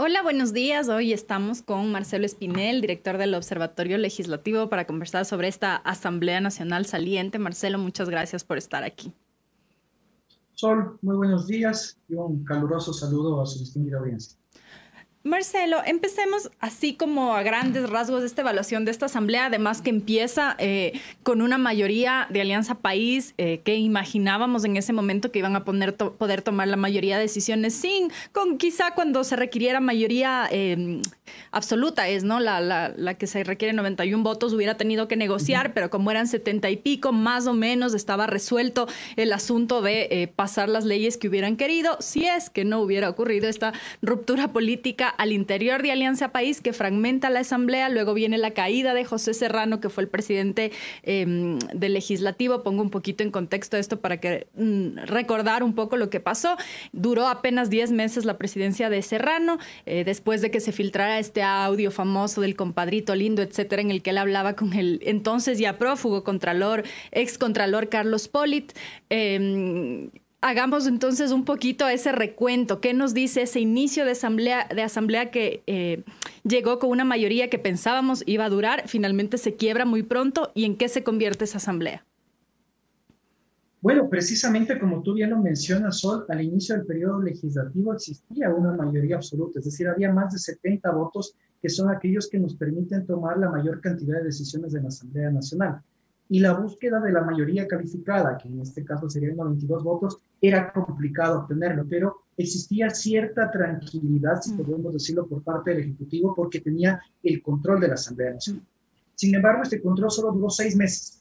Hola, buenos días. Hoy estamos con Marcelo Espinel, director del Observatorio Legislativo, para conversar sobre esta Asamblea Nacional saliente. Marcelo, muchas gracias por estar aquí. Sol, muy buenos días y un caluroso saludo a su distinguida audiencia. Marcelo, empecemos así como a grandes rasgos de esta evaluación de esta asamblea, además que empieza eh, con una mayoría de Alianza País eh, que imaginábamos en ese momento que iban a poner poder tomar la mayoría de decisiones sin, con quizá cuando se requiriera mayoría em, absoluta es, ¿no? La, la, que se requiere 91 votos hubiera tenido que negociar, pero como eran 70 y pico, más o menos estaba resuelto el asunto de eh, pasar las leyes que hubieran querido, si es que no hubiera ocurrido esta ruptura política al interior de Alianza País que fragmenta la Asamblea, luego viene la caída de José Serrano, que fue el presidente em, del legislativo. Pongo un poquito en contexto esto para que mm, recordar un poco lo que pasó. Duró apenas 10 meses la presidencia de Serrano, eh, después de que se filtrara este audio famoso del compadrito lindo, etcétera, en el que él hablaba con el entonces ya prófugo contralor, ex contralor Carlos Polit. Em, Hagamos entonces un poquito ese recuento. ¿Qué nos dice ese inicio de asamblea, de asamblea que eh, llegó con una mayoría que pensábamos iba a durar, finalmente se quiebra muy pronto y en qué se convierte esa asamblea? Bueno, precisamente como tú bien lo mencionas, Sol, al inicio del periodo legislativo existía una mayoría absoluta, es decir, había más de 70 votos que son aquellos que nos permiten tomar la mayor cantidad de decisiones de la Asamblea Nacional y la búsqueda de la mayoría calificada, que en este caso serían 92 votos, era complicado obtenerlo, pero existía cierta tranquilidad, si podemos decirlo, por parte del Ejecutivo, porque tenía el control de la Asamblea Nacional. Sin embargo, este control solo duró seis meses.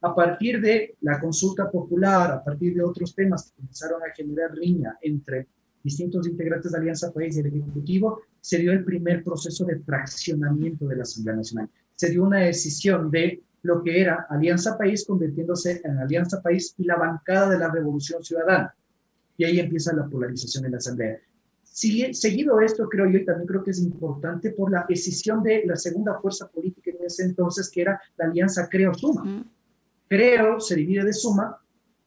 A partir de la consulta popular, a partir de otros temas que comenzaron a generar riña entre distintos integrantes de Alianza País y el Ejecutivo, se dio el primer proceso de fraccionamiento de la Asamblea Nacional. Se dio una decisión de lo que era Alianza País convirtiéndose en Alianza País y la bancada de la Revolución Ciudadana. Y ahí empieza la polarización en la Asamblea. seguido esto, creo yo, y también creo que es importante por la decisión de la segunda fuerza política en ese entonces, que era la Alianza Creo-Suma. Creo se divide de Suma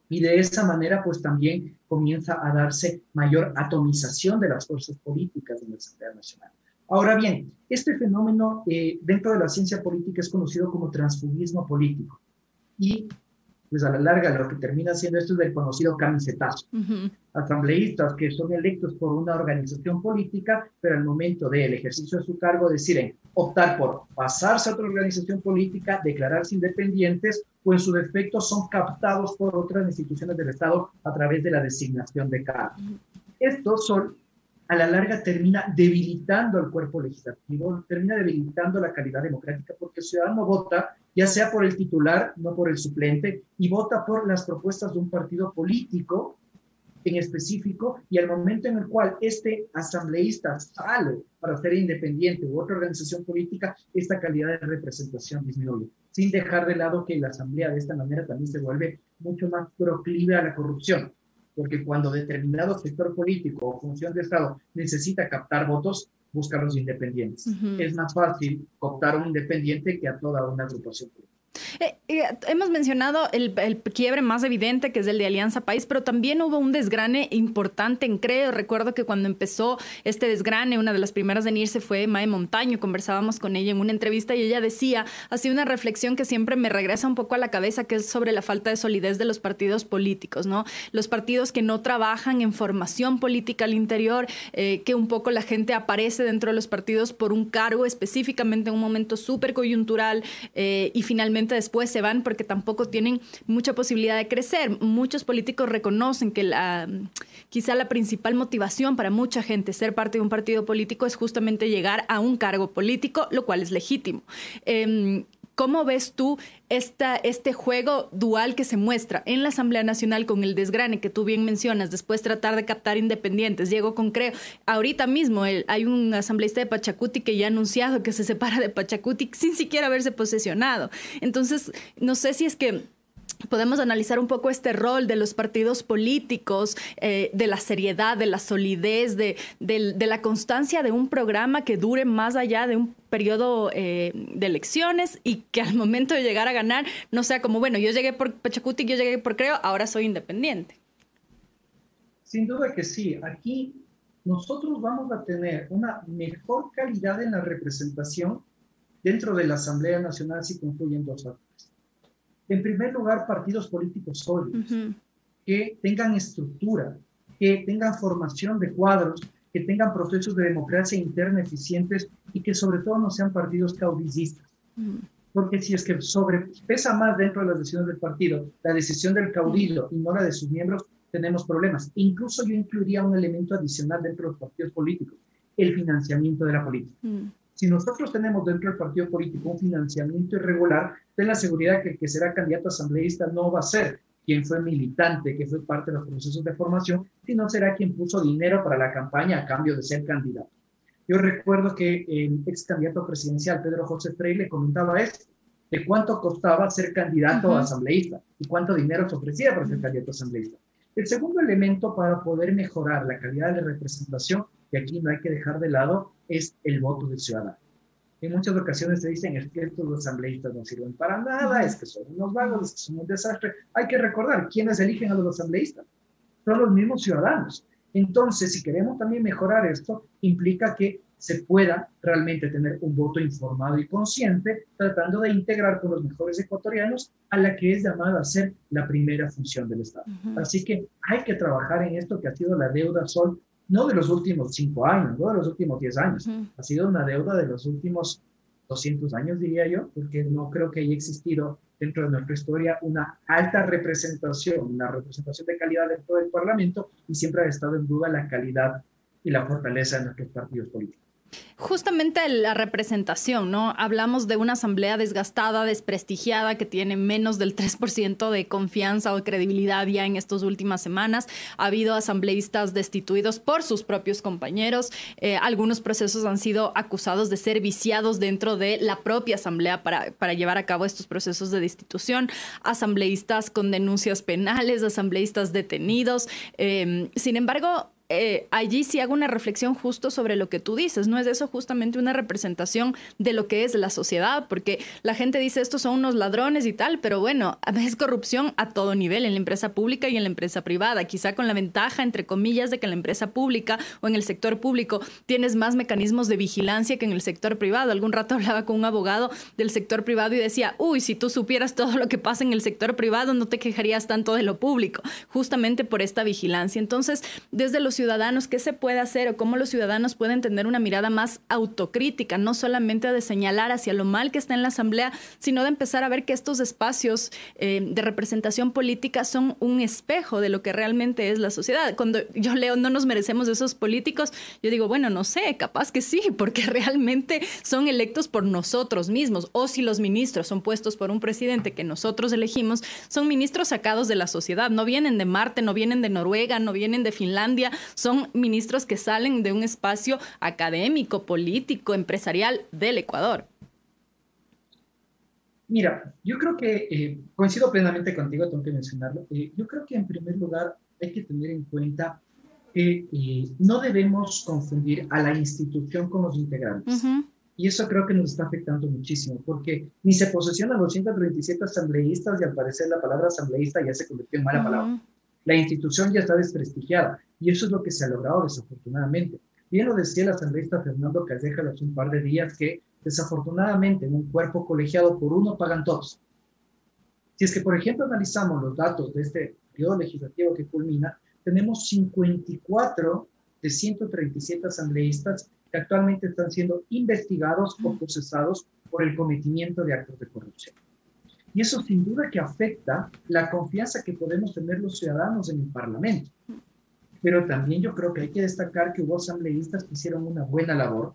y de esa manera pues también comienza a darse mayor atomización de las fuerzas políticas en la Asamblea Nacional. Ahora bien, este fenómeno eh, dentro de la ciencia política es conocido como transfugismo político. Y pues a la larga lo que termina siendo esto es del conocido camisetazo. Asambleístas que son electos por una organización política, pero al momento del ejercicio de su cargo deciden optar por pasarse a otra organización política, declararse independientes o en su defecto son captados por otras instituciones del Estado a través de la designación de cargos. Estos son a la larga termina debilitando al cuerpo legislativo, termina debilitando la calidad democrática, porque el ciudadano vota, ya sea por el titular, no por el suplente, y vota por las propuestas de un partido político en específico, y al momento en el cual este asambleísta sale para ser independiente u otra organización política, esta calidad de representación disminuye, sin dejar de lado que la asamblea de esta manera también se vuelve mucho más proclive a la corrupción porque cuando determinado sector político o función de Estado necesita captar votos, busca los independientes. Es más fácil optar a un independiente que a toda una agrupación política. Eh, eh, hemos mencionado el, quiebre más evidente, que es el de Alianza País, pero también hubo un desgrane importante en Creo. Recuerdo que cuando empezó este desgrane, una de las primeras en irse fue Mae Montaño. Conversábamos con ella en una entrevista y ella decía, hacía una reflexión que siempre me regresa un poco a la cabeza, que es sobre la falta de solidez de los partidos políticos, ¿no? Los partidos que no trabajan en formación política al interior, eh, que un poco la gente aparece dentro de los partidos por un cargo específicamente en un momento súper coyuntural y finalmente después se van porque tampoco tienen mucha posibilidad de crecer. Muchos políticos reconocen que la, quizá la principal motivación para mucha gente ser parte de un partido político es justamente llegar a un cargo político, lo cual es legítimo. Em, ¿Cómo ves tú esta, este juego dual que se muestra en la Asamblea Nacional con el desgrane que tú bien mencionas, después tratar de captar independientes? Llego con Creo, ahorita mismo hay un asambleísta de Pachacuti que ya ha anunciado que se separa de Pachacuti sin siquiera haberse posesionado. Entonces, no sé si es que podemos analizar un poco este rol de los partidos políticos, eh, de la seriedad, de la solidez, de, la constancia de un programa que dure más allá de un periodo eh, de elecciones y que al momento de llegar a ganar no sea como, bueno, yo llegué por Pachacuti, yo llegué por Creo, ahora soy independiente. Sin duda que sí. Aquí nosotros vamos a tener una mejor calidad en la representación dentro de la Asamblea Nacional si concluyen dos factores. En primer lugar, partidos políticos sólidos, que tengan estructura, que tengan formación de cuadros, que tengan procesos de democracia interna eficientes y que sobre todo no sean partidos caudicistas. Porque si es que sobre, pesa más dentro de las decisiones del partido la decisión del caudillo y no la de sus miembros, tenemos problemas. Incluso yo incluiría un elemento adicional dentro de los partidos políticos, el financiamiento de la política. Si nosotros tenemos dentro del partido político un financiamiento irregular, ten la seguridad que el que será candidato asambleísta no va a ser quien fue militante, que fue parte de los procesos de formación, sino será quien puso dinero para la campaña a cambio de ser candidato. Yo recuerdo que el ex candidato presidencial, Pedro José Freire, comentaba esto, de cuánto costaba ser candidato a asambleísta y cuánto dinero se ofrecía para ser candidato asambleísta. El segundo elemento para poder mejorar la calidad de representación, y aquí no hay que dejar de lado, es el voto del ciudadano. En muchas ocasiones se dicen es que estos asambleístas no sirven para nada, es que son unos vagos, es que son un desastre. Hay que recordar quiénes eligen a los asambleístas. Son los mismos ciudadanos. Entonces, si queremos también mejorar esto, implica que se pueda realmente tener un voto informado y consciente, tratando de integrar con los mejores ecuatorianos a la que es llamada a ser la primera función del Estado. Así que hay que trabajar en esto que ha sido la deuda sol no de los últimos cinco años, no de los últimos diez años, ha sido una deuda de los últimos 200 años, diría yo, porque no creo que haya existido dentro de nuestra historia una alta representación, una representación de calidad dentro del Parlamento y siempre ha estado en duda la calidad y la fortaleza de nuestros partidos políticos. Justamente la representación, ¿no? Hablamos de una asamblea desgastada, desprestigiada, que tiene menos del 3% de confianza o credibilidad ya en estas últimas semanas. Ha habido asambleístas destituidos por sus propios compañeros. Eh, algunos procesos han sido acusados de ser viciados dentro de la propia asamblea para, llevar a cabo estos procesos de destitución. Asambleístas con denuncias penales, asambleístas detenidos. Eh, sin embargo, eh, allí sí hago una reflexión justo sobre lo que tú dices. ¿No es eso justamente una representación de lo que es la sociedad? Porque la gente dice estos son unos ladrones y tal, pero bueno, es corrupción a todo nivel, en la empresa pública y en la empresa privada. Quizá con la ventaja, entre comillas, de que en la empresa pública o en el sector público tienes más mecanismos de vigilancia que en el sector privado. Algún rato hablaba con un abogado del sector privado y decía, uy, si tú supieras todo lo que pasa en el sector privado, no te quejarías tanto de lo público, justamente por esta vigilancia. Entonces, desde los ciudadanos, qué se puede hacer o cómo los ciudadanos pueden tener una mirada más autocrítica, no solamente de señalar hacia lo mal que está en la Asamblea, sino de empezar a ver que estos espacios eh, de representación política son un espejo de lo que realmente es la sociedad. Cuando yo leo no nos merecemos esos políticos, yo digo, bueno, no sé, capaz que sí, porque realmente son electos por nosotros mismos, o si los ministros son puestos por un presidente que nosotros elegimos, son ministros sacados de la sociedad, no vienen de Marte, no vienen de Noruega, no vienen de Finlandia, son ministros que salen de un espacio académico, político, empresarial del Ecuador. Mira, yo creo que eh, coincido plenamente contigo, tengo que mencionarlo. Eh, yo creo que en primer lugar hay que tener en cuenta que eh, no debemos confundir a la institución con los integrantes. Y eso creo que nos está afectando muchísimo, porque ni se posesionan los 137 asambleístas y al parecer la palabra asambleísta ya se convirtió en mala palabra. La institución ya está desprestigiada y eso es lo que se ha logrado desafortunadamente. Bien lo decía el asambleísta Fernando Calleja hace un par de días que desafortunadamente en un cuerpo colegiado por uno pagan todos. Si es que, por ejemplo, analizamos los datos de este periodo legislativo que culmina, tenemos 54 de 137 asambleístas que actualmente están siendo investigados o procesados por el cometimiento de actos de corrupción. Y eso sin duda que afecta la confianza que podemos tener los ciudadanos en el Parlamento. Pero también yo creo que hay que destacar que hubo asambleístas que hicieron una buena labor,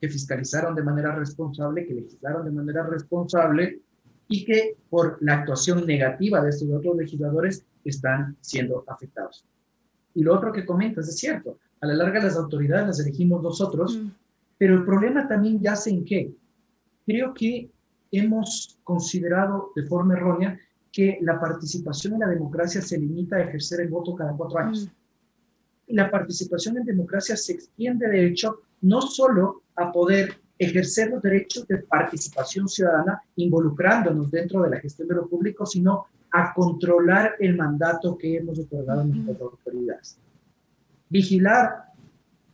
que fiscalizaron de manera responsable, que legislaron de manera responsable y que por la actuación negativa de estos otros legisladores están siendo afectados. Y lo otro que comentas es cierto, a la larga las autoridades las elegimos nosotros, mm. pero el problema también yace en qué. Creo que hemos considerado de forma errónea que la participación en la democracia se limita a ejercer el voto cada cuatro años. Y la participación en democracia se extiende, de hecho, no solo a poder ejercer los derechos de participación ciudadana involucrándonos dentro de la gestión de lo público, sino a controlar el mandato que hemos otorgado a nuestras autoridades. Vigilar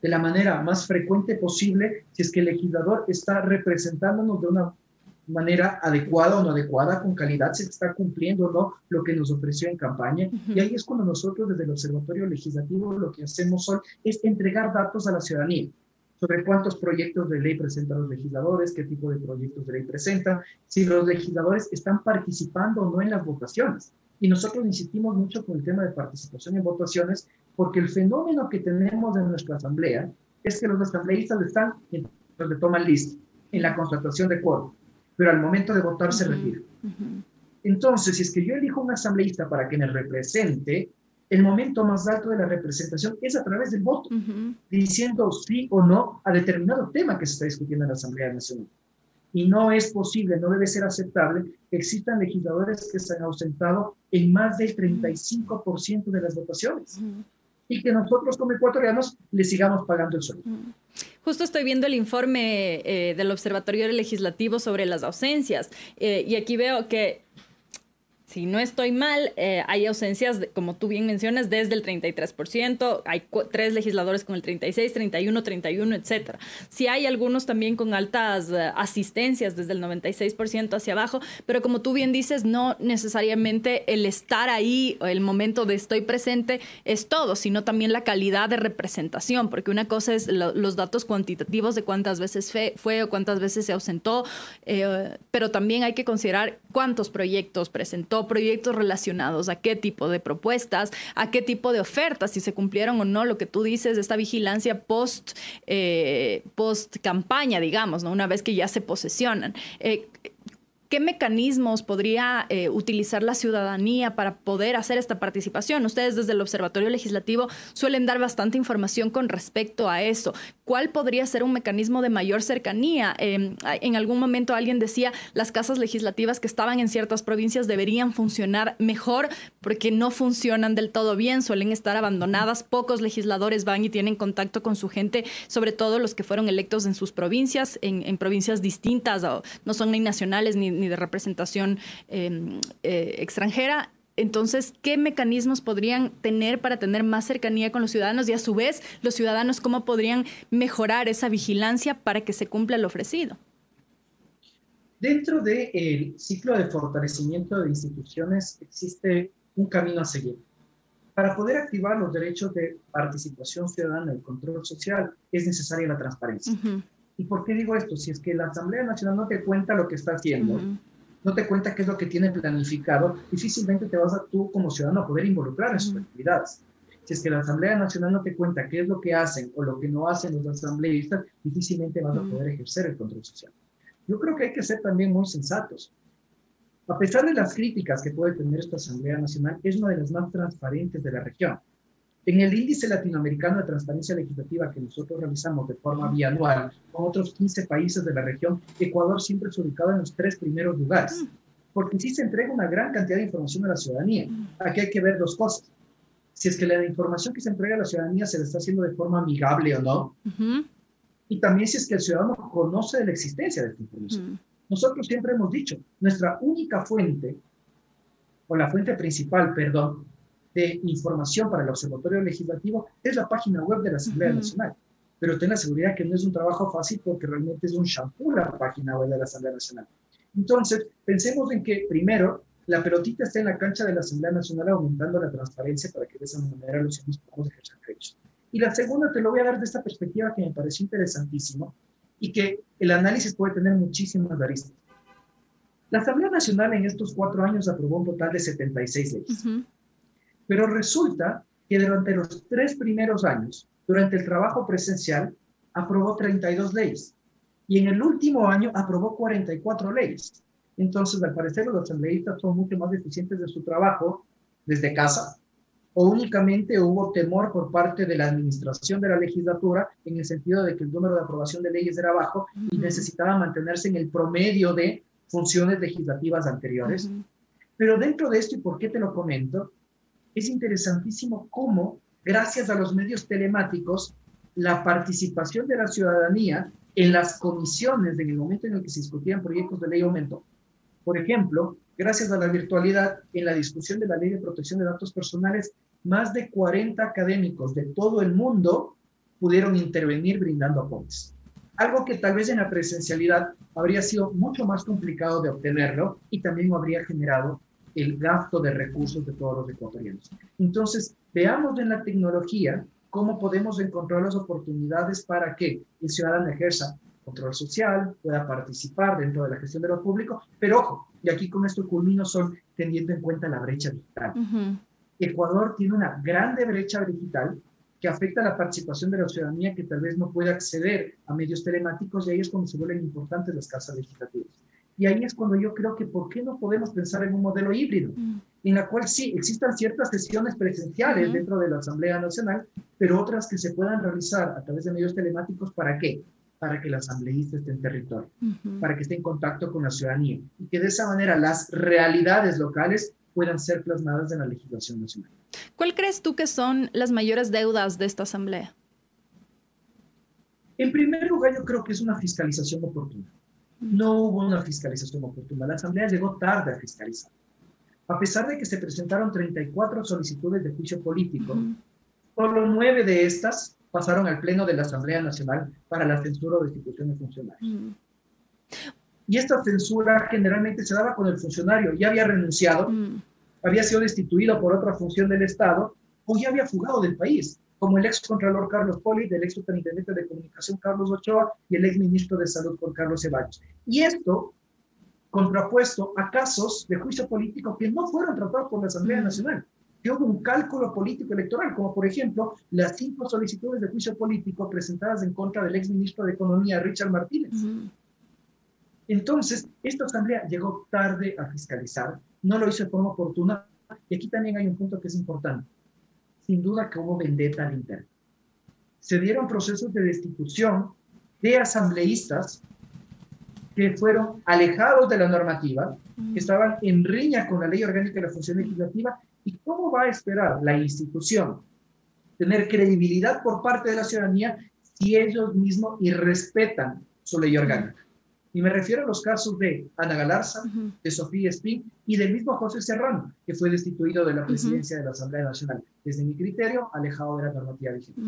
de la manera más frecuente posible si es que el legislador está representándonos de una manera adecuada o no adecuada, con calidad, si está cumpliendo o no lo que nos ofreció en campaña. Y ahí es cuando nosotros desde el Observatorio Legislativo lo que hacemos hoy es entregar datos a la ciudadanía sobre cuántos proyectos de ley presentan los legisladores, qué tipo de proyectos de ley presentan, si los legisladores están participando o no en las votaciones. Y nosotros insistimos mucho con el tema de participación en votaciones, porque el fenómeno que tenemos en nuestra asamblea es que los asambleístas están en donde toman lista, en la constatación de quórum, pero al momento de votar se retiran. Entonces, si es que yo elijo un asambleísta para que me represente, el momento más alto de la representación es a través del voto, diciendo sí o no a determinado tema que se está discutiendo en la Asamblea Nacional. Y no es posible, no debe ser aceptable que existan legisladores que se han ausentado en más del 35% de las votaciones. Y que nosotros como ecuatorianos le sigamos pagando el sueldo. Justo estoy viendo el informe eh, del Observatorio Legislativo sobre las ausencias eh, y aquí veo que si no estoy mal, eh, hay ausencias, como tú bien mencionas, desde el 33%, hay tres legisladores con el 36, 31, 31, etc. Si hay algunos también con altas eh, asistencias, desde el 96% hacia abajo, pero como tú bien dices, no necesariamente el estar ahí, o el momento de estoy presente es todo, sino también la calidad de representación, porque una cosa es los datos cuantitativos de cuántas veces fue o cuántas veces se ausentó, eh, pero también hay que considerar cuántos proyectos presentó proyectos relacionados a qué tipo de propuestas, a qué tipo de ofertas, si se cumplieron o no lo que tú dices, esta vigilancia post, eh, post campaña, digamos, ¿no? una vez que ya se posesionan. Eh, ¿Qué mecanismos podría eh, utilizar la ciudadanía para poder hacer esta participación? Ustedes desde el Observatorio Legislativo suelen dar bastante información con respecto a eso. ¿Cuál podría ser un mecanismo de mayor cercanía? Em, en algún momento alguien decía las casas legislativas que estaban en ciertas provincias deberían funcionar mejor porque no funcionan del todo bien, suelen estar abandonadas. Pocos legisladores van y tienen contacto con su gente, sobre todo los que fueron electos en sus provincias, en, provincias distintas, no son ni nacionales ni ni de representación em, eh, extranjera. Entonces, ¿qué mecanismos podrían tener para tener más cercanía con los ciudadanos y a su vez los ciudadanos cómo podrían mejorar esa vigilancia para que se cumpla lo ofrecido? Dentro del ciclo de fortalecimiento de instituciones existe un camino a seguir. Para poder activar los derechos de participación ciudadana y control social es necesaria la transparencia. ¿Y por qué digo esto? Si es que la Asamblea Nacional no te cuenta lo que está haciendo, no te cuenta qué es lo que tiene planificado, difícilmente te vas a tú como ciudadano a poder involucrar en sus actividades. Si es que la Asamblea Nacional no te cuenta qué es lo que hacen o lo que no hacen los asambleístas, difícilmente vas a poder ejercer el control social. Yo creo que hay que ser también muy sensatos. A pesar de las críticas que puede tener esta Asamblea Nacional, es una de las más transparentes de la región. En el índice latinoamericano de transparencia legislativa que nosotros realizamos de forma bianual con otros 15 países de la región, Ecuador siempre es ubicado en los tres primeros lugares, porque sí se entrega una gran cantidad de información a la ciudadanía. Aquí hay que ver dos cosas. Si es que la información que se entrega a la ciudadanía se le está haciendo de forma amigable o no, y también si es que el ciudadano conoce de la existencia de esta información. Nosotros siempre hemos dicho, nuestra única fuente, o la fuente principal, perdón, de información para el Observatorio Legislativo es la página web de la Asamblea Nacional. Pero ten la seguridad que no es un trabajo fácil porque realmente es un shampoo la página web de la Asamblea Nacional. Entonces, pensemos en que primero la pelotita está en la cancha de la Asamblea Nacional aumentando la transparencia para que de esa manera los ciudadanos podamos ejercer derechos. Y la segunda te lo voy a dar de esta perspectiva que me pareció interesantísimo y que el análisis puede tener muchísimas aristas. La Asamblea Nacional en estos cuatro años aprobó un total de 76 leyes. Pero resulta que durante los tres primeros años, durante el trabajo presencial, aprobó 32 leyes y en el último año aprobó 44 leyes. Entonces, al parecer, los asambleístas son mucho más eficientes de su trabajo desde casa o únicamente hubo temor por parte de la administración de la legislatura en el sentido de que el número de aprobación de leyes era bajo y necesitaba mantenerse en el promedio de funciones legislativas anteriores. Pero dentro de esto, ¿y por qué te lo comento? Es interesantísimo cómo, gracias a los medios telemáticos, la participación de la ciudadanía en las comisiones en el momento en el que se discutían proyectos de ley aumentó. Por ejemplo, gracias a la virtualidad, en la discusión de la ley de protección de datos personales, más de 40 académicos de todo el mundo pudieron intervenir brindando apoyos. Algo que tal vez en la presencialidad habría sido mucho más complicado de obtenerlo y también habría generado el gasto de recursos de todos los ecuatorianos. Entonces, veamos en la tecnología cómo podemos encontrar las oportunidades para que el ciudadano ejerza control social, pueda participar dentro de la gestión de lo público, pero ojo, y aquí con esto culmino son teniendo en cuenta la brecha digital. Ecuador tiene una grande brecha digital que afecta la participación de la ciudadanía que tal vez no puede acceder a medios telemáticos y ahí es cuando se vuelven importantes las casas legislativas. Y ahí es cuando yo creo que ¿por qué no podemos pensar en un modelo híbrido? Mm. En la cual sí, existan ciertas sesiones presenciales dentro de la Asamblea Nacional, pero otras que se puedan realizar a través de medios telemáticos, ¿para qué? Para que el asambleísta esté en territorio, para que esté en contacto con la ciudadanía y que de esa manera las realidades locales puedan ser plasmadas en la legislación nacional. ¿Cuál crees tú que son las mayores deudas de esta asamblea? En primer lugar, yo creo que es una fiscalización oportuna no hubo una fiscalización oportuna. La Asamblea llegó tarde a fiscalizar. A pesar de que se presentaron 34 solicitudes de juicio político, solo nueve de estas pasaron al Pleno de la Asamblea Nacional para la censura o destitución de funcionarios. Y esta censura generalmente se daba con el funcionario, ya había renunciado, había sido destituido por otra función del Estado o ya había fugado del país como el ex contralor Carlos Poli, del ex superintendente de comunicación Carlos Ochoa y el ex ministro de salud Juan Carlos Ceballos. Y esto contrapuesto a casos de juicio político que no fueron tratados por la Asamblea Nacional, que hubo un cálculo político electoral, como por ejemplo las cinco solicitudes de juicio político presentadas en contra del ex ministro de Economía Richard Martínez. Entonces, esta Asamblea llegó tarde a fiscalizar, no lo hizo de forma oportuna, y aquí también hay un punto que es importante sin duda que hubo vendetta al interno. Se dieron procesos de destitución de asambleístas que fueron alejados de la normativa, que estaban en riña con la ley orgánica de la función legislativa. ¿Y cómo va a esperar la institución tener credibilidad por parte de la ciudadanía si ellos mismos irrespetan su ley orgánica? Y me refiero a los casos de Ana Galarza, de Sofía Espín y del mismo José Serrano, que fue destituido de la presidencia de la Asamblea Nacional. Desde mi criterio, alejado de la normativa vigente.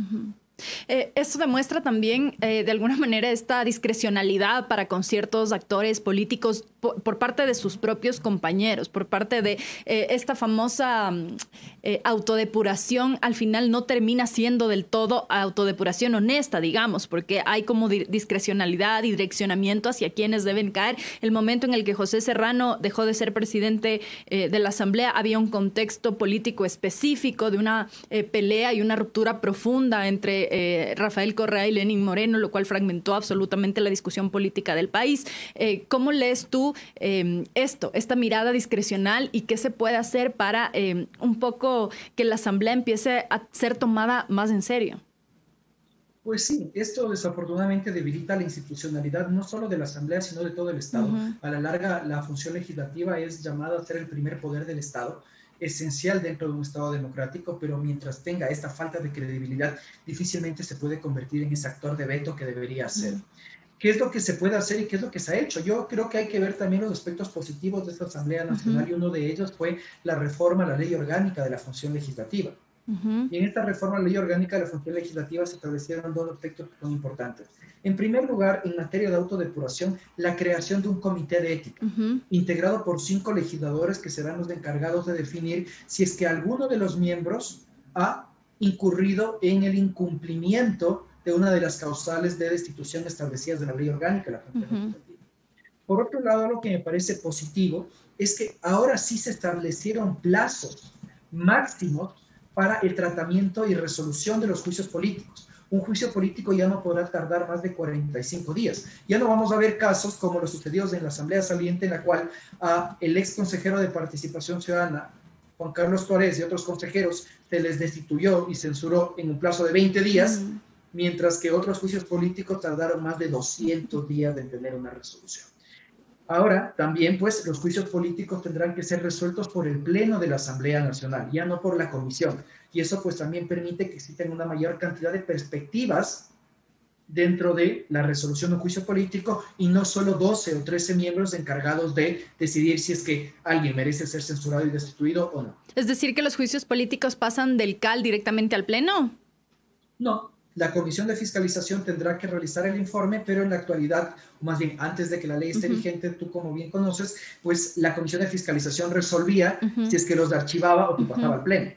Eh, esto demuestra también, eh, de alguna manera, esta discrecionalidad para con ciertos actores políticos por, parte de sus propios compañeros, por parte de eh, esta famosa mm, autodepuración, al final no termina siendo del todo autodepuración honesta, digamos, porque hay como discrecionalidad y direccionamiento hacia quienes deben caer. El momento en el que José Serrano dejó de ser presidente de la Asamblea, había un contexto político específico de una pelea y una ruptura profunda entre eh, Rafael Correa y Lenin Moreno, lo cual fragmentó absolutamente la discusión política del país. Eh, ¿Cómo lees tú em, esto, esta mirada discrecional y qué se puede hacer para em, un poco que la Asamblea empiece a ser tomada más en serio? Pues sí, esto desafortunadamente debilita la institucionalidad no solo de la Asamblea, sino de todo el Estado. A la larga, la función legislativa es llamada a ser el primer poder del Estado esencial dentro de un Estado democrático, pero mientras tenga esta falta de credibilidad, difícilmente se puede convertir en ese actor de veto que debería ser. ¿Qué es lo que se puede hacer y qué es lo que se ha hecho? Yo creo que hay que ver también los aspectos positivos de esta Asamblea Nacional y uno de ellos fue la reforma a la ley orgánica de la función legislativa. Y en esta reforma a la ley orgánica de la función legislativa se establecieron dos aspectos que son importantes. En primer lugar, en materia de autodepuración, la creación de un comité de ética, integrado por cinco legisladores que serán los encargados de definir si es que alguno de los miembros ha incurrido en el incumplimiento de una de las causales de destitución establecidas en la ley orgánica de la función legislativa. Por otro lado, lo que me parece positivo es que ahora sí se establecieron plazos máximos para el tratamiento y resolución de los juicios políticos un juicio político ya no podrá tardar más de 45 días. Ya no vamos a ver casos como los sucedidos en la Asamblea Saliente, en la cual a el ex consejero de Participación Ciudadana, Juan Carlos Torres y otros consejeros, se les destituyó y censuró en un plazo de 20 días, mientras que otros juicios políticos tardaron más de 200 días en tener una resolución. Ahora, también, pues, los juicios políticos tendrán que ser resueltos por el Pleno de la Asamblea Nacional, ya no por la Comisión y eso pues también permite que existen una mayor cantidad de perspectivas dentro de la resolución de un juicio político y no solo 12 o 13 miembros encargados de decidir si es que alguien merece ser censurado y destituido o no. Es decir, que los juicios políticos pasan del CAL directamente al Pleno. No, la Comisión de Fiscalización tendrá que realizar el informe, pero en la actualidad, o más bien antes de que la ley esté vigente, tú como bien conoces, pues la Comisión de Fiscalización resolvía si es que los archivaba o que pasaba al Pleno.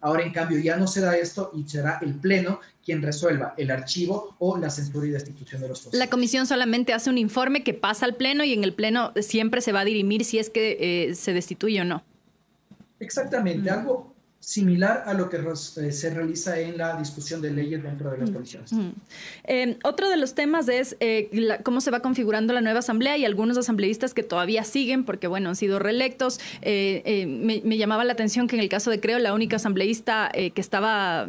Ahora, en cambio, ya no se da esto y será el Pleno quien resuelva el archivo o la censura y destitución de los fondos. La comisión solamente hace un informe que pasa al Pleno y en el Pleno siempre se va a dirimir si es que eh, se destituye o no. Exactamente, algo similar a lo que eh, se realiza en la discusión de leyes dentro de las comisiones. Em, otro de los temas es eh, cómo se va configurando la nueva asamblea y algunos asambleístas que todavía siguen, porque bueno, han sido reelectos. Eh, me, me, llamaba la atención que en el caso de Creo, la única asambleísta que estaba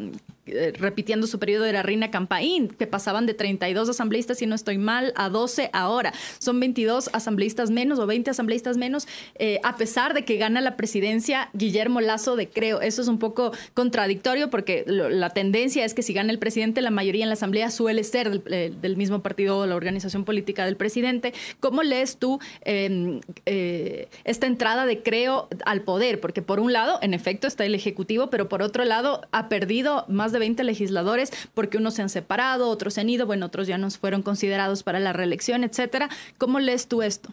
eh, repitiendo su periodo era Rina Campaín, que pasaban de 32 asambleístas, si no estoy mal, a 12 ahora. Son 22 asambleístas menos o 20 asambleístas menos, eh, a pesar de que gana la presidencia Guillermo Lazo de Creo. Eso es un poco contradictorio porque la tendencia es que si gana el presidente, la mayoría en la asamblea suele ser del, eh, mismo partido o la organización política del presidente. ¿Cómo lees tú em, esta entrada de Creo al poder? Porque por un lado, en efecto, está el Ejecutivo, pero por otro lado, ha perdido más de 20 legisladores porque unos se han separado, otros se han ido, bueno, otros ya no fueron considerados para la reelección, etcétera. ¿Cómo lees tú esto?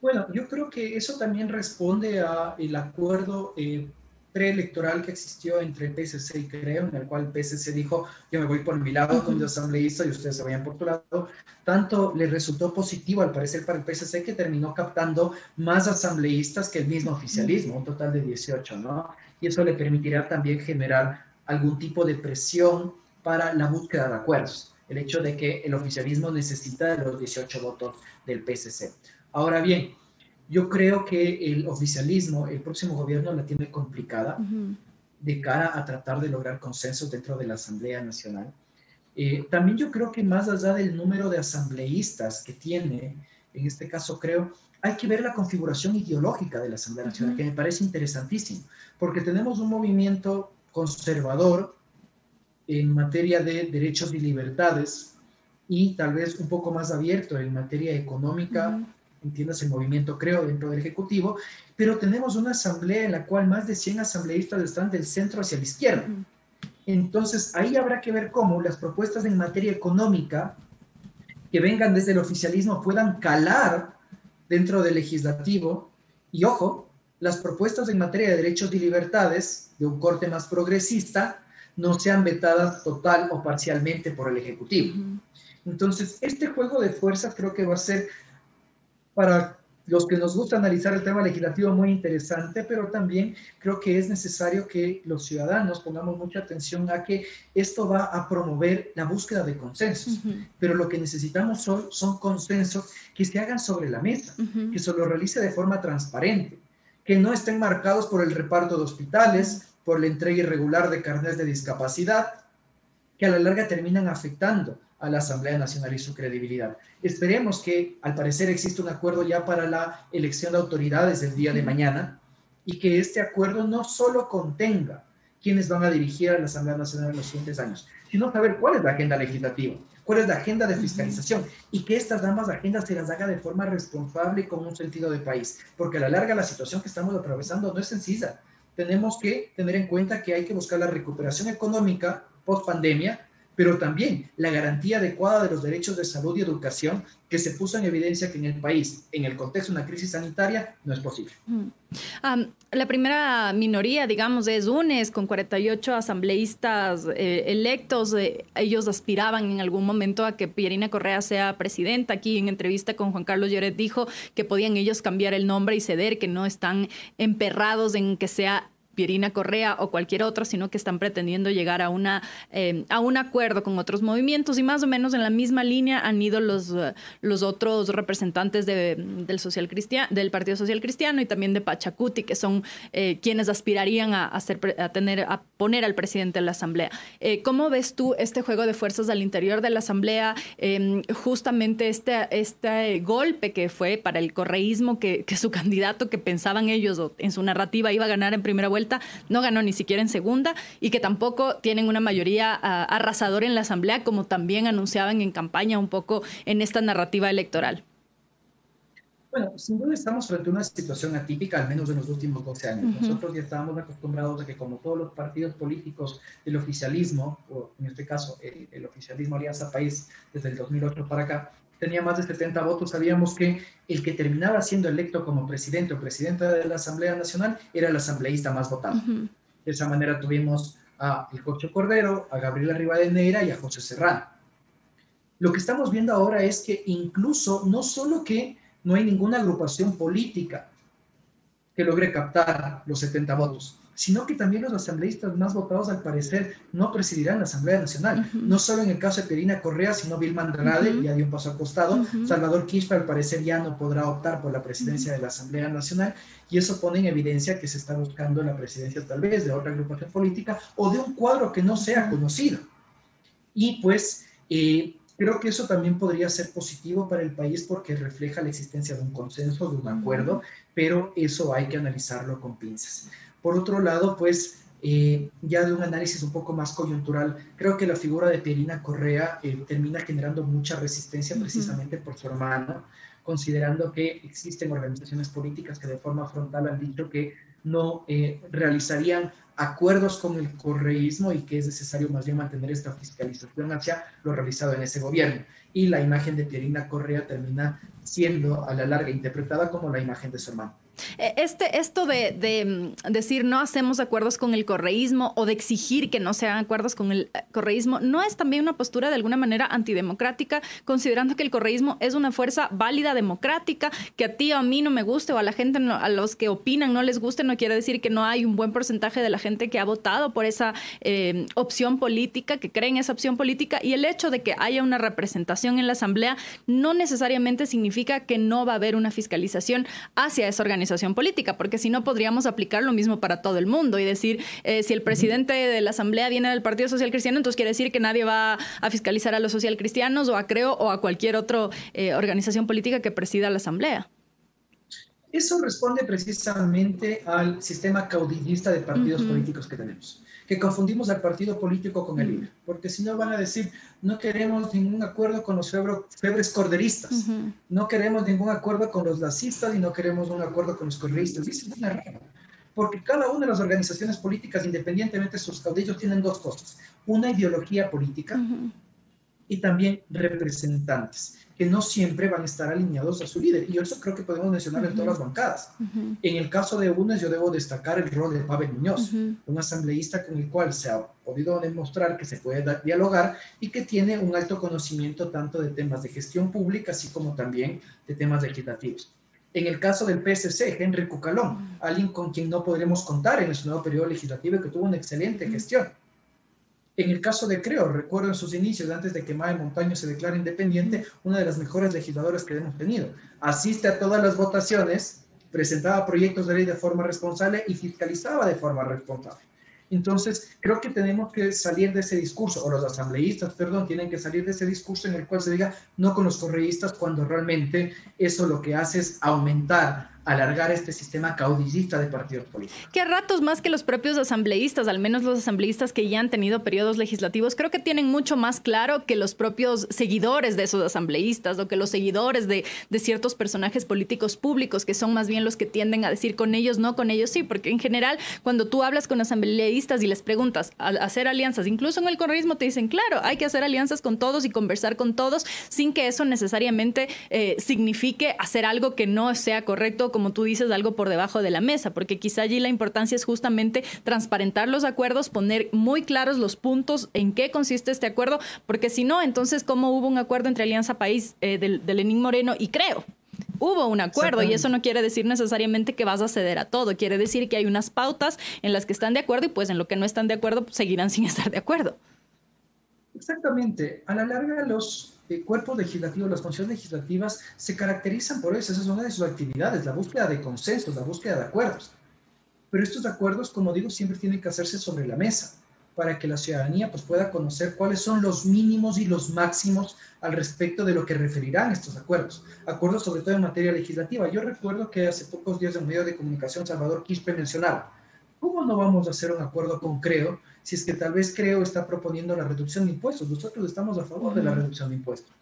Bueno, yo creo que eso también responde al acuerdo eh, preelectoral que existió entre el PSC y Creo, en el cual el PSC dijo, yo me voy por mi lado con los asambleístas y ustedes se vayan por tu lado. Tanto le resultó positivo al parecer para el PSC que terminó captando más asambleístas que el mismo oficialismo, un total de 18, ¿no? Y eso le permitirá también generar algún tipo de presión para la búsqueda de acuerdos. El hecho de que el oficialismo necesita de los 18 votos del PSC. Ahora bien, yo creo que el oficialismo, el próximo gobierno la tiene complicada de cara a tratar de lograr consensos dentro de la Asamblea Nacional. Eh, también yo creo que más allá del número de asambleístas que tiene, en este caso creo, hay que ver la configuración ideológica de la Asamblea Nacional, que me parece interesantísimo, porque tenemos un movimiento conservador en materia de derechos y libertades y tal vez un poco más abierto en materia económica, entiendas el movimiento, creo, dentro del Ejecutivo, pero tenemos una asamblea en la cual más de 100 asambleístas están del centro hacia la izquierda. Entonces, ahí habrá que ver cómo las propuestas en materia económica que vengan desde el oficialismo puedan calar dentro del legislativo. Y ojo, las propuestas en materia de derechos y libertades de un corte más progresista no sean vetadas total o parcialmente por el Ejecutivo. Entonces, este juego de fuerzas creo que va a ser para los que nos gusta analizar el tema legislativo muy interesante, pero también creo que es necesario que los ciudadanos pongamos mucha atención a que esto va a promover la búsqueda de consensos, pero lo que necesitamos son, son consensos que se hagan sobre la mesa, que se lo realice de forma transparente que no estén marcados por el reparto de hospitales, por la entrega irregular de carnes de discapacidad, que a la larga terminan afectando a la Asamblea Nacional y su credibilidad. Esperemos que, al parecer, existe un acuerdo ya para la elección de autoridades el día de mañana y que este acuerdo no solo contenga quienes van a dirigir a la Asamblea Nacional en los siguientes años, sino saber cuál es la agenda legislativa, cuál es la agenda de fiscalización y que estas ambas agendas se las haga de forma responsable y con un sentido de país, porque a la larga la situación que estamos atravesando no es sencilla. Tenemos que tener en cuenta que hay que buscar la recuperación económica post pandemia, pero también la garantía adecuada de los derechos de salud y educación que se puso en evidencia que en el país, en el contexto de una crisis sanitaria, no es posible. la primera minoría, digamos, es UNES, con 48 asambleístas eh, electos. Eh, ellos aspiraban en algún momento a que Pierina Correa sea presidenta. Aquí en entrevista con Juan Carlos Lloret dijo que podían ellos cambiar el nombre y ceder, que no están emperrados en que sea Pierina Correa o cualquier otro, sino que están pretendiendo llegar a, una, eh, a un acuerdo con otros movimientos y más o menos en la misma línea han ido los, eh, los otros representantes del, social cristiano, del Partido Social Cristiano y también de Pachacuti, que son eh, quienes aspirarían a, hacer, a, tener, a poner al presidente en la Asamblea. ¿Cómo ves tú este juego de fuerzas al interior de la Asamblea? Em, justamente este, este golpe que fue para el correísmo, que, que su candidato que pensaban ellos en su narrativa iba a ganar en primera vuelta, no ganó ni siquiera en segunda y que tampoco tienen una mayoría uh, arrasadora en la Asamblea, como también anunciaban en campaña un poco en esta narrativa electoral. Bueno, sin duda estamos frente a una situación atípica, al menos en los últimos 12 años. Nosotros ya estábamos acostumbrados a que como todos los partidos políticos del oficialismo, o en este caso el, oficialismo Alianza País desde el 2008 para acá, tenía más de 70 votos, sabíamos que el que terminaba siendo electo como presidente o presidenta de la Asamblea Nacional era el asambleísta más votado. De esa manera tuvimos a El Cocho Cordero, a Gabriela Rivadeneira y a José Serrano. Lo que estamos viendo ahora es que incluso no solo que no hay ninguna agrupación política que logre captar los 70 votos, sino que también los asambleístas más votados al parecer no presidirán la Asamblea Nacional. No solo en el caso de Perina Correa, sino Vilma Andrade, ya dio un paso al costado. Salvador Quispe al parecer ya no podrá optar por la presidencia de la Asamblea Nacional y eso pone en evidencia que se está buscando la presidencia tal vez de otra agrupación política o de un cuadro que no sea conocido. Y pues eh, Creo que eso también podría ser positivo para el país porque refleja la existencia de un consenso, de un acuerdo, pero eso hay que analizarlo con pinzas. Por otro lado, pues eh, ya de un análisis un poco más coyuntural, creo que la figura de Pierina Correa eh, termina generando mucha resistencia precisamente por su hermano, considerando que existen organizaciones políticas que de forma frontal han dicho que no eh, realizarían acuerdos con el correísmo y que es necesario más bien mantener esta fiscalización hacia lo realizado en ese gobierno. Y la imagen de Pierina Correa termina siendo a la larga interpretada como la imagen de su hermano. E, este, esto de, mm, decir no hacemos acuerdos con el correísmo o de exigir que no se hagan acuerdos con el eh, correísmo, ¿no es también una postura de alguna manera antidemocrática, considerando que el correísmo es una fuerza válida democrática, que a ti o a mí no me guste o a la gente, a los que opinan no les guste, no quiere decir que no hay un buen porcentaje de la gente que ha votado por esa eh, opción política, que cree en esa opción política, y el hecho de que haya una representación en la Asamblea no necesariamente significa que no va a haber una fiscalización hacia esa organización política, porque si no podríamos aplicar lo mismo para todo el mundo y decir, eh, si el presidente de la Asamblea viene del Partido Social Cristiano, entonces quiere decir que nadie va a fiscalizar a los social cristianos o a Creo o a cualquier otra eh, organización política que presida la Asamblea. Eso responde precisamente al sistema caudillista de partidos políticos que tenemos que confundimos al partido político con el mm. porque si no van a decir, no queremos ningún acuerdo con los febres corderistas, no queremos ningún acuerdo con los lacistas y no queremos un acuerdo con los corderistas. es una rara, porque cada una de las organizaciones políticas, independientemente de sus caudillos, tienen dos cosas, una ideología política y también representantes que no siempre van a estar alineados a su líder. Y eso creo que podemos mencionar en todas las bancadas. En el caso de UNES, yo debo destacar el rol de Pavel Muñoz, un asambleísta con el cual se ha podido demostrar que se puede dialogar y que tiene un alto conocimiento tanto de temas de gestión pública, así como también de temas legislativos. En el caso del PSC, Henry Cucalón, alguien con quien no podremos contar en su nuevo periodo legislativo que tuvo una excelente gestión. En el caso de Creo, recuerdo en sus inicios, antes de que Mae Montaño se declare independiente, una de las mejores legisladoras que hemos tenido. Asiste a todas las votaciones, presentaba proyectos de ley de forma responsable y fiscalizaba de forma responsable. Entonces, creo que tenemos que salir de ese discurso, o los asambleístas, perdón, tienen que salir de ese discurso en el cual se diga no con los correístas, cuando realmente eso lo que hace es aumentar alargar este sistema caudillista de partidos políticos. Que ratos más que los propios asambleístas, al menos los asambleístas que ya han tenido periodos legislativos, creo que tienen mucho más claro que los propios seguidores de esos asambleístas o que los seguidores de, de ciertos personajes políticos públicos, que son más bien los que tienden a decir con ellos no, con ellos sí, porque en general cuando tú hablas con asambleístas y les preguntas hacer alianzas, incluso en el correísmo te dicen, claro, hay que hacer alianzas con todos y conversar con todos sin que eso necesariamente eh, signifique hacer algo que no sea correcto como tú dices, algo por debajo de la mesa, porque quizá allí la importancia es justamente transparentar los acuerdos, poner muy claros los puntos en qué consiste este acuerdo, porque si no, entonces, ¿cómo hubo un acuerdo entre Alianza País eh, de, Lenín Moreno y Creo? hubo un acuerdo y eso no quiere decir necesariamente que vas a ceder a todo, quiere decir que hay unas pautas en las que están de acuerdo y pues en lo que no están de acuerdo pues, seguirán sin estar de acuerdo. Exactamente, a la larga los eh, cuerpos legislativos, las funciones legislativas se caracterizan por eso, esa es una de sus actividades, la búsqueda de consensos, la búsqueda de acuerdos. Pero estos acuerdos, como digo, siempre tienen que hacerse sobre la mesa para que la ciudadanía pues, pueda conocer cuáles son los mínimos y los máximos al respecto de lo que referirán estos acuerdos. Acuerdos sobre todo en materia legislativa. Yo recuerdo que hace pocos días en medio de comunicación Salvador Quispe mencionaba, ¿cómo no vamos a hacer un acuerdo con Creo si es que tal vez Creo está proponiendo la reducción de impuestos? Nosotros estamos a favor de la reducción de impuestos.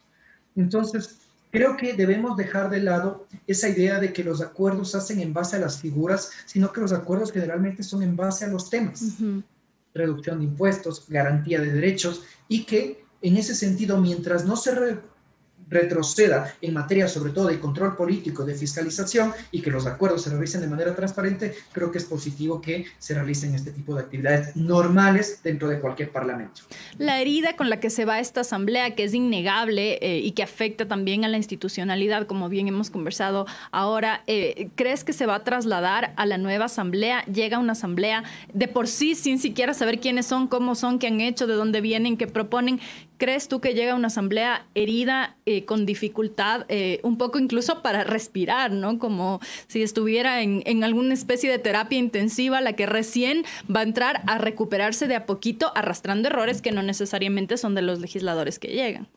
Entonces, Creo que debemos dejar de lado esa idea de que los acuerdos se hacen en base a las figuras, sino que los acuerdos generalmente son en base a los temas. Reducción de impuestos, garantía de derechos y que en ese sentido, mientras no se retroceda en materia sobre todo de control político, de fiscalización y que los acuerdos se realicen de manera transparente, creo que es positivo que se realicen este tipo de actividades normales dentro de cualquier parlamento. La herida con la que se va esta asamblea, que es innegable eh, y que afecta también a la institucionalidad, como bien hemos conversado ahora, eh, ¿crees que se va a trasladar a la nueva asamblea? Llega una asamblea de por sí sin siquiera saber quiénes son, cómo son, qué han hecho, de dónde vienen, qué proponen. ¿Crees tú que llega una asamblea herida, eh, con dificultad, eh, un poco incluso para respirar, ¿no? Como si estuviera en, en, alguna especie de terapia intensiva, la que recién va a entrar a recuperarse de a poquito, arrastrando errores que no necesariamente son de los legisladores que llegan?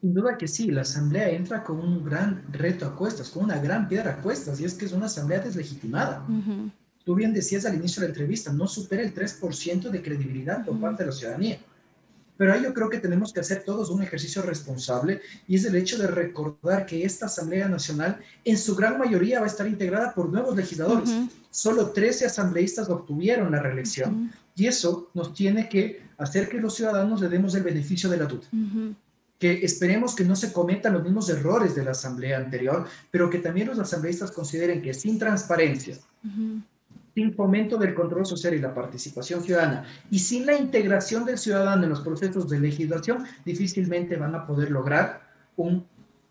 Sin duda que sí, la asamblea entra con un gran reto a cuestas, con una gran piedra a cuestas, y es que es una asamblea deslegitimada. Tú bien decías al inicio de la entrevista, no supera el 3% de credibilidad por parte de la ciudadanía. Pero ahí yo creo que tenemos que hacer todos un ejercicio responsable y es el hecho de recordar que esta Asamblea Nacional en su gran mayoría va a estar integrada por nuevos legisladores. Solo 13 asambleístas obtuvieron la reelección y eso nos tiene que hacer que los ciudadanos le demos el beneficio de la duda. Que esperemos que no se cometan los mismos errores de la asamblea anterior, pero que también los asambleístas consideren que sin transparencia, sin fomento del control social y la participación ciudadana. Y sin la integración del ciudadano en los procesos de legislación, difícilmente van a poder lograr un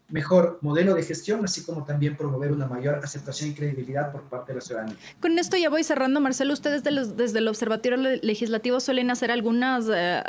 mejor modelo de gestión, así como también promover una mayor aceptación y credibilidad por parte de la ciudadanía. Con esto ya voy cerrando, Marcelo. Ustedes desde, el Observatorio Legislativo suelen hacer algunos eh,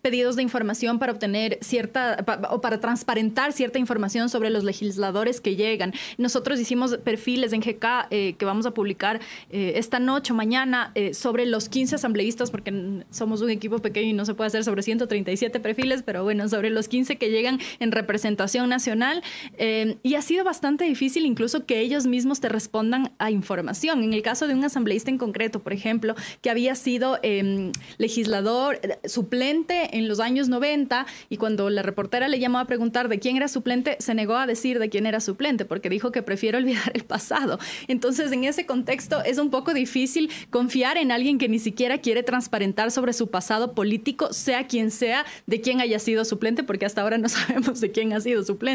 pedidos de información para obtener cierta, o para transparentar cierta información sobre los legisladores que llegan. Nosotros hicimos perfiles en GK eh, que vamos a publicar eh, esta noche o mañana sobre los 15 asambleístas, porque somos un equipo pequeño y no se puede hacer sobre 137 perfiles, pero bueno, sobre los 15 que llegan en representación nacional eh, y ha sido bastante difícil incluso que ellos mismos te respondan a información. En el caso de un asambleísta en concreto, por ejemplo, que había sido em, legislador eh, suplente en los años 90 y cuando la reportera le llamó a preguntar de quién era suplente, se negó a decir de quién era suplente porque dijo que prefiere olvidar el pasado. Entonces, en ese contexto es un poco difícil confiar en alguien que ni siquiera quiere transparentar sobre su pasado político, sea quien sea, de quién haya sido suplente, porque hasta ahora no sabemos de quién ha sido suplente.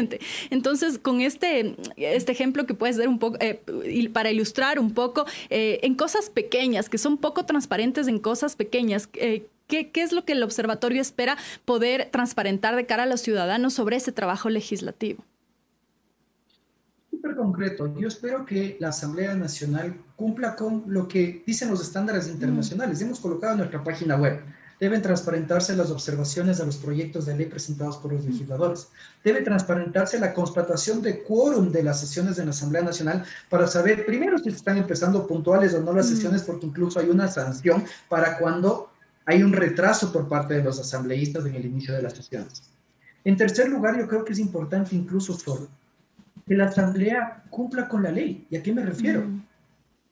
Entonces, con este, este ejemplo que puede ser un poco, eh, para ilustrar un poco, eh, en cosas pequeñas, que son poco transparentes en cosas pequeñas, eh, ¿Qué, ¿Qué, es lo que el observatorio espera poder transparentar de cara a los ciudadanos sobre ese trabajo legislativo? Súper concreto. Yo espero que la Asamblea Nacional cumpla con lo que dicen los estándares internacionales. Hemos colocado en nuestra página web Deben transparentarse las observaciones a los proyectos de ley presentados por los legisladores. Debe transparentarse la constatación de quórum de las sesiones de la Asamblea Nacional para saber primero si están empezando puntuales o no las sesiones, porque incluso hay una sanción para cuando hay un retraso por parte de los asambleístas en el inicio de las sesiones. En tercer lugar, yo creo que es importante incluso solo que la Asamblea cumpla con la ley. ¿Y a qué me refiero?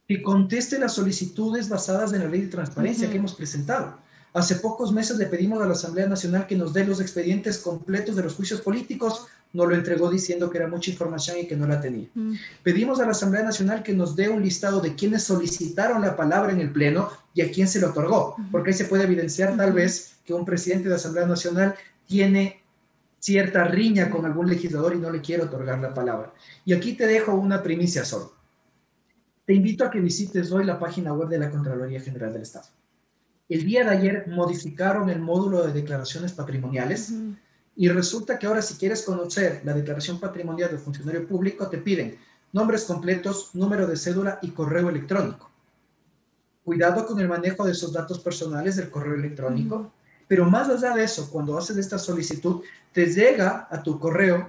Que conteste las solicitudes basadas en la ley de transparencia que hemos presentado. Hace pocos meses le pedimos a la Asamblea Nacional que nos dé los expedientes completos de los juicios políticos, nos lo entregó diciendo que era mucha información y que no la tenía. Mm. Pedimos a la Asamblea Nacional que nos dé un listado de quienes solicitaron la palabra en el Pleno y a quién se le otorgó, porque ahí se puede evidenciar tal vez que un presidente de la Asamblea Nacional tiene cierta riña con algún legislador y no le quiere otorgar la palabra. Y aquí te dejo una primicia solo. Te invito a que visites hoy la página web de la Contraloría General del Estado. El día de ayer modificaron el módulo de declaraciones patrimoniales y resulta que ahora si quieres conocer la declaración patrimonial del funcionario público te piden nombres completos, número de cédula y correo electrónico. Cuidado con el manejo de esos datos personales del correo electrónico, pero más allá de eso, cuando haces esta solicitud, te llega a tu correo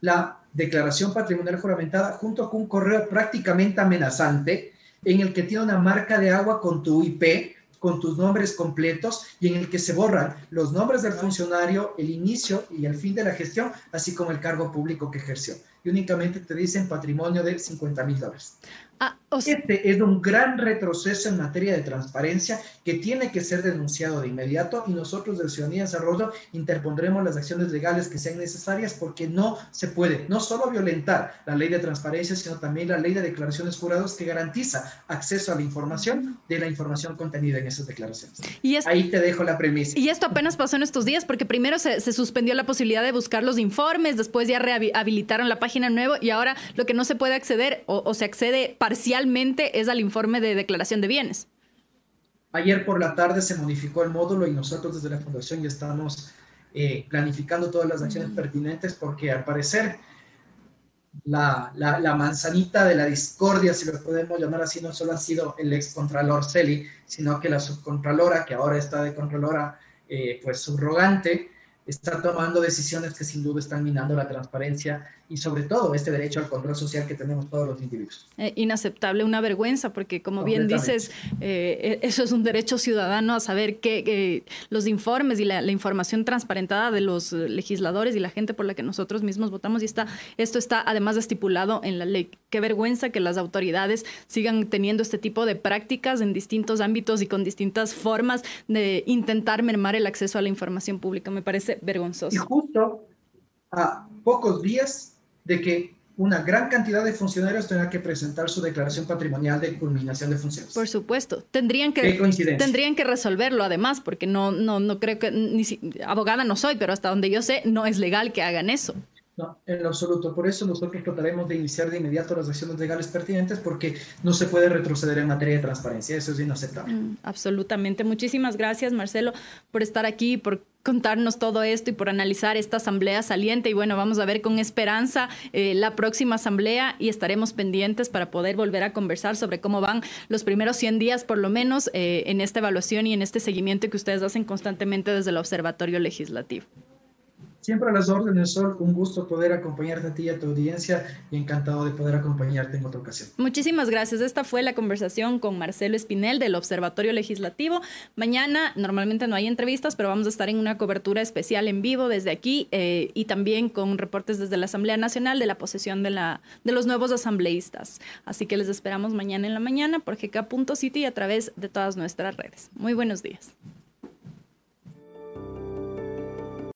la declaración patrimonial juramentada junto con un correo prácticamente amenazante en el que tiene una marca de agua con tu IP con tus nombres completos y en el que se borran los nombres del funcionario, el inicio y el fin de la gestión, así como el cargo público que ejerció. Y únicamente te dicen patrimonio de 50 mil dólares. Ah, este es un gran retroceso en materia de transparencia que tiene que ser denunciado de inmediato y nosotros de Ciudadanía de Desarrollo interpondremos las acciones legales que sean necesarias porque no se puede no solo violentar la ley de transparencia, sino también la ley de declaraciones jurados que garantiza acceso a la información de la información contenida en esas declaraciones. Y Ahí te dejo la premisa. Y esto apenas pasó en estos días porque primero se, suspendió la posibilidad de buscar los informes, después ya rehabilitaron la página nueva y ahora lo que no se puede acceder o, o se accede parcialmente es al informe de declaración de bienes. Ayer por la tarde se modificó el módulo y nosotros desde la Fundación ya estamos eh, planificando todas las acciones pertinentes porque al parecer la, la, manzanita de la discordia, si lo podemos llamar así, no solo ha sido el ex contralor Celi, sino que la subcontralora, que ahora está de contralora, eh, pues subrogante, está tomando decisiones que sin duda están minando la transparencia y sobre todo este derecho al control social que tenemos todos los individuos. Eh, inaceptable, una vergüenza, porque como bien dices, eh, eso es un derecho ciudadano a saber que los informes y la, información transparentada de los legisladores y la gente por la que nosotros mismos votamos y está, esto está además estipulado en la ley. Qué vergüenza que las autoridades sigan teniendo este tipo de prácticas en distintos ámbitos y con distintas formas de intentar mermar el acceso a la información pública. Me parece vergonzoso. Y justo a pocos días de que una gran cantidad de funcionarios tengan que presentar su declaración patrimonial de culminación de funciones. Por supuesto, tendrían que tendrían que resolverlo además, porque no no no creo que ni abogada no soy, pero hasta donde yo sé no es legal que hagan eso. No, en lo absoluto. Por eso nosotros trataremos de iniciar de inmediato las acciones legales pertinentes porque no se puede retroceder en materia de transparencia. Eso es inaceptable. Mm, absolutamente. Muchísimas gracias, Marcelo, por estar aquí, por contarnos todo esto y por analizar esta asamblea saliente. Y bueno, vamos a ver con esperanza eh, la próxima asamblea y estaremos pendientes para poder volver a conversar sobre cómo van los primeros 100 días, por lo menos, eh, en esta evaluación y en este seguimiento que ustedes hacen constantemente desde el Observatorio Legislativo. Siempre a las órdenes, Sol. Un gusto poder acompañarte a ti y a tu audiencia y encantado de poder acompañarte en otra ocasión. Muchísimas gracias. Esta fue la conversación con Marcelo Espinel del Observatorio Legislativo. Mañana normalmente no hay entrevistas, pero vamos a estar en una cobertura especial en vivo desde aquí eh, y también con reportes desde la Asamblea Nacional de la posesión de, la, de los nuevos asambleístas. Así que les esperamos mañana en la mañana por GK.city y a través de todas nuestras redes. Muy buenos días.